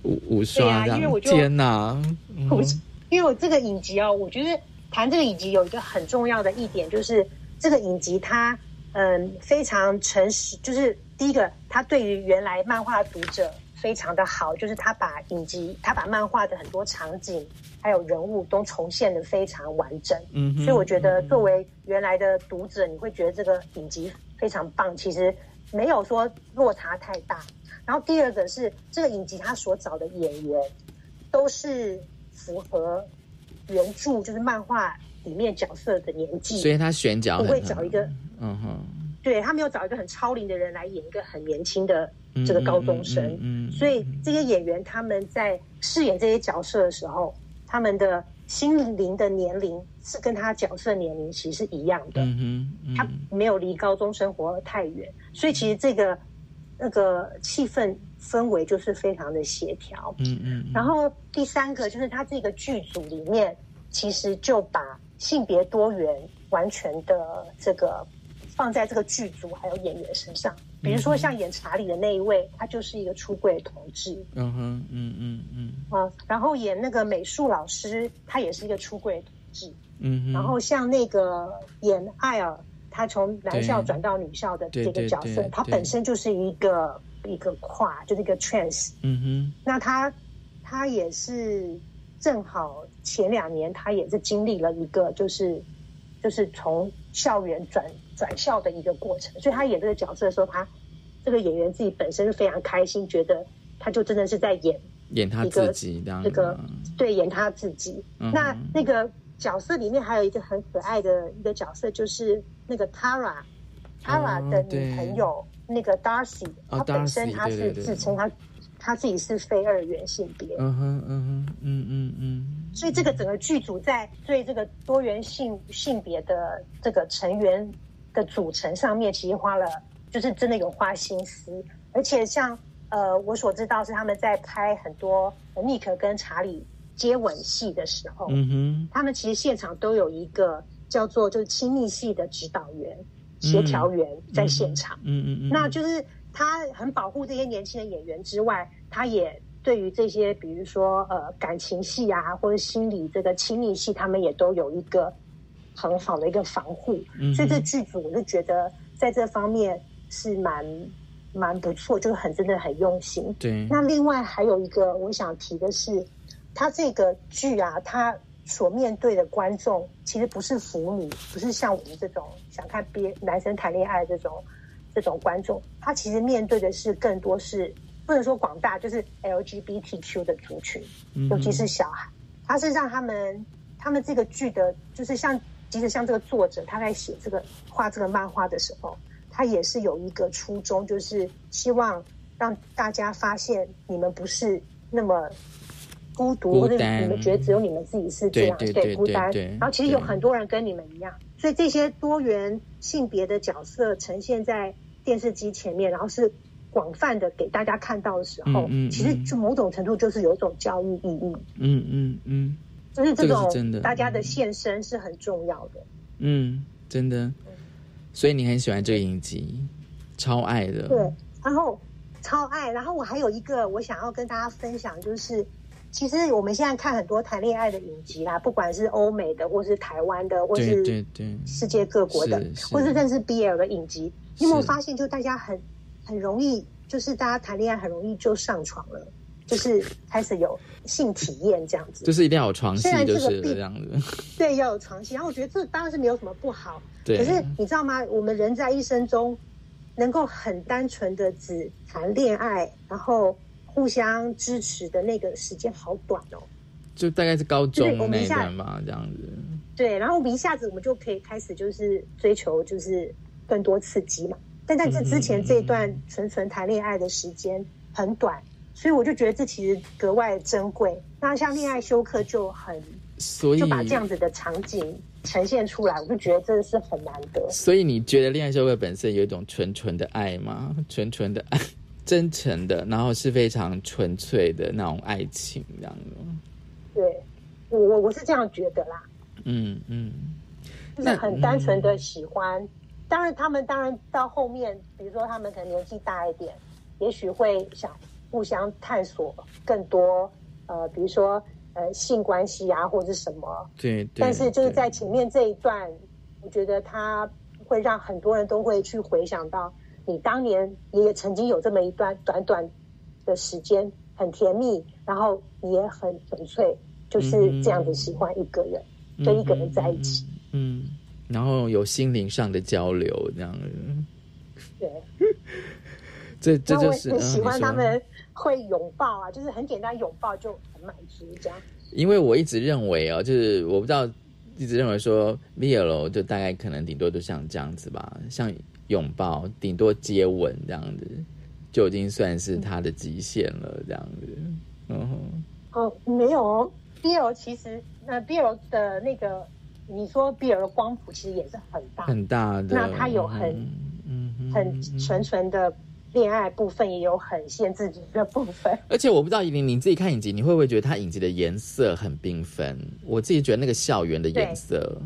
五五刷因为我就天哪！<laughs> 嗯我因为我这个影集哦，我觉得谈这个影集有一个很重要的一点，就是这个影集它嗯非常诚实，就是第一个，它对于原来漫画读者非常的好，就是他把影集，他把漫画的很多场景还有人物都重现的非常完整。嗯哼所以我觉得作为原来的读者，你会觉得这个影集非常棒，其实没有说落差太大。然后第二个是这个影集他所找的演员都是符合原著就是漫画里面角色的年纪，所以他选角不会找一个嗯哼对他没有找一个很超龄的人来演一个很年轻的嗯这个高中生，嗯所以这些演员他们在饰演这些角色的时候，他们的心灵的年龄是跟他角色年龄其实是一样的，嗯嗯。他没有离高中生活太远，所以其实这个那个气氛氛围就是非常的协调。嗯嗯，然后第三个就是他这个剧组里面，其实就把性别多元完全的这个放在这个剧组还有演员身上。比如说像演查理的那一位，他就是一个出柜同志嗯哼嗯嗯嗯啊、然后演那个美术老师，他也是一个出柜同志。嗯哼，然后像那个演艾尔，他从男校转到女校的这个角色他本身就是一个一个跨，就是一个 trans。嗯哼那他他也是正好前两年他也是经历了一个就是就是从校园转转校的一个过程，所以他演这个角色的时候，他这个演员自己本身是非常开心，觉得他就真的是在演演他自己这样。个对演他自己。嗯。那那个角色里面还有一个很可爱的一个角色，就是那个 Tara。Tara 的女朋友、那个 Darcy，、哦她本身她是自称她她自己是非二元性别，嗯哼嗯哼嗯嗯嗯。所以这个整个剧组在对这个多元性性别的这个成员的组成上面，其实花了就是真的有花心思，而且像呃我所知道是他们在拍很多呃尼克跟查理接吻戏的时候，嗯哼他们其实现场都有一个叫做就是亲密戏的指导员、协调员在现场。嗯嗯嗯，那就是他很保护这些年轻的演员之外，他也对于这些比如说呃感情戏啊，或者心理这个亲密戏，他们也都有一个很好的一个防护。嗯所以这剧组我就觉得在这方面是蛮蛮不错，就是很真的很用心。对。那另外还有一个我想提的是，他这个剧啊，他所面对的观众其实不是腐女，不是像我们这种想看别男生谈恋爱这种这种观众，他其实面对的是更多是不能说广大，就是 LGBTQ 的族群，嗯尤其是小孩，他是让他们他们这个剧的，就是像即使像这个作者他在写这个画这个漫画的时候，他也是有一个初衷，就是希望让大家发现你们不是那么孤独，或者你们觉得只有你们自己是这样，对对对孤单。然后其实有很多人跟你们一样，所以这些多元性别的角色呈现在电视机前面，然后是广泛的给大家看到的时候，嗯嗯其实嗯。就某种程度就是有一种教育意义，嗯嗯嗯就是这这个种真的。大家的现身是很重要的。嗯，真的，所以你很喜欢这个影集，超爱的，对，然后超爱，然后我还有一个我想要跟大家分享，就是其实我们现在看很多谈恋爱的影集啦，不管是欧美的，或是台湾的，或是对对，世界各国的，是是或是甚至 BL 的影集，你有没有发现，就大家很很容易，就是大家谈恋爱很容易就上床了，就是开始有性体验这样子。就是一定要有床戏就是这样子，<laughs> 对，要有床戏。然后我觉得这当然是没有什么不好，对，可是你知道吗？我们人在一生中能够很单纯的只谈恋爱，然后互相支持的那个时间好短哦。就大概是高中我们一下段吧，这样子，对，然后我们一下子我们就可以开始就是追求就是更多刺激嘛。但在这之前这一段纯纯谈恋爱的时间很短，所以我就觉得这其实格外珍贵。那像恋爱休克就很，所以就把这样子的场景呈现出来，我就觉得真的是很难得。所以你觉得恋爱休克本身有一种纯纯的爱吗？纯纯的爱，真诚的，然后是非常纯粹的那种爱情，这样子。对，我我我是这样觉得啦。嗯嗯，就是很单纯的喜欢。当然，他们当然到后面，比如说他们可能年纪大一点，也许会想互相探索更多，呃，比如说呃性关系啊，或者什么。对。对但是就是在前面这一段，我觉得他会让很多人都会去回想到，你当年也曾经有这么一段短短的时间，很甜蜜，然后你也很纯粹，就是这样子喜欢一个人。跟一个人在一起，嗯，然后有心灵上的交流，这样对，<laughs> 这这就是喜欢他们会拥抱啊，就是很简单拥抱就很满足这样。因为我一直认为哦，就是我不知道，一直认为说 v l 就大概可能顶多都像这样子吧，像拥抱，顶多接吻这样子，就已经算是他的极限了，这样子。嗯哼，哦，没有哦。B L 其实，那 B L 的那个，你说 B L 的光谱其实也是很大很大的。那它有很嗯很纯纯的恋爱部分，也有很限制的部分。而且我不知道依琳，你自己看影集，你会不会觉得它影集的颜色很缤纷？我自己觉得那个校园的颜色，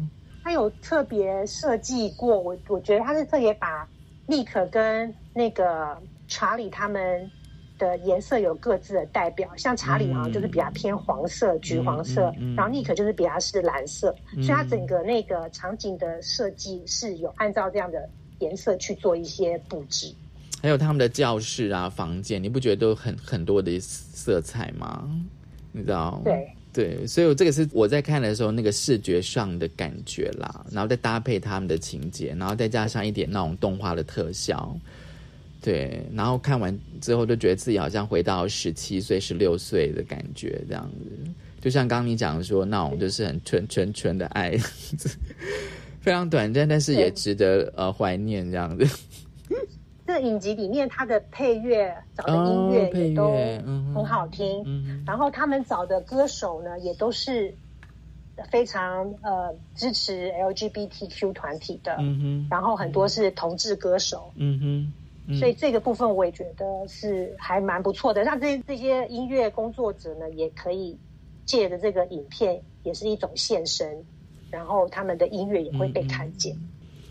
它有特别设计过。我我觉得它是特别把妮可跟那个查理他们。的颜色有各自的代表，像查理好像，就是比较偏黄色、橘黄色，然后妮可就是比较是蓝色，所以它整个那个场景的设计是有按照这样的颜色去做一些布置。还有他们的教室啊、房间，你不觉得都很很多的色彩吗？你知道？对对，所以这个是我在看的时候那个视觉上的感觉啦，然后再搭配他们的情节，然后再加上一点那种动画的特效。对，然后看完之后就觉得自己好像回到十七岁、十六岁的感觉，这样子。就像刚你讲说那种，就是很纯纯纯的爱，<laughs> 非常短暂，但是也值得呃怀念这样子。这影集里面，他的配乐找的音乐也都很好听，然后他们找的歌手呢，也都是非常呃支持 LGBTQ 团体的，然后很多是同志歌手。嗯哼。所以这个部分我也觉得是还蛮不错的，让这这些音乐工作者呢，也可以借着这个影片，也是一种献身，然后他们的音乐也会被看见。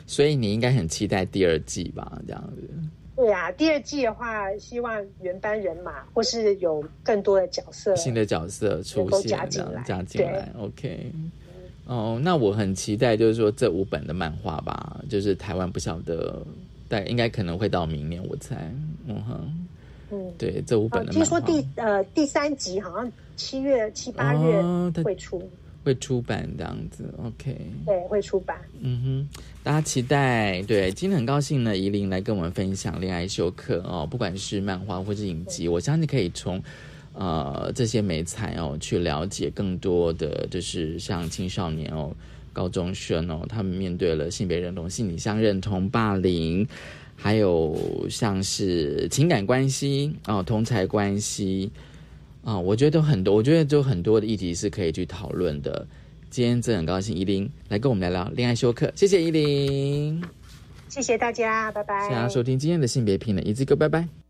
所以你应该很期待第二季吧？这样子。对啊，第二季的话，希望原班人马或是有更多的角色，新的角色出现，加进来，加进来。OK。哦，那我很期待，就是说这五本的漫画吧，就是台湾不晓得。但应该可能会到明年，我猜，嗯哼，嗯，对，这五本的。听说第呃第三集好像七月七八月会出，会出版这样子，OK，对，会出版，嗯哼，大家期待。对，今天很高兴呢，怡琳来跟我们分享《恋爱休克》哦，不管是漫画或是影集，我相信可以从呃这些美彩哦去了解更多的，就是像青少年哦。高中生哦，他们面对了性别认同、性倾向认同、霸凌，还有像是情感关系哦、同才关系啊，我觉得都很多，我觉得就很多的议题是可以去讨论的。今天真的很高兴，依琳来跟我们聊聊恋爱休克，谢谢依琳，谢谢大家，拜拜，想要收听今天的性别评论，一字哥，拜拜。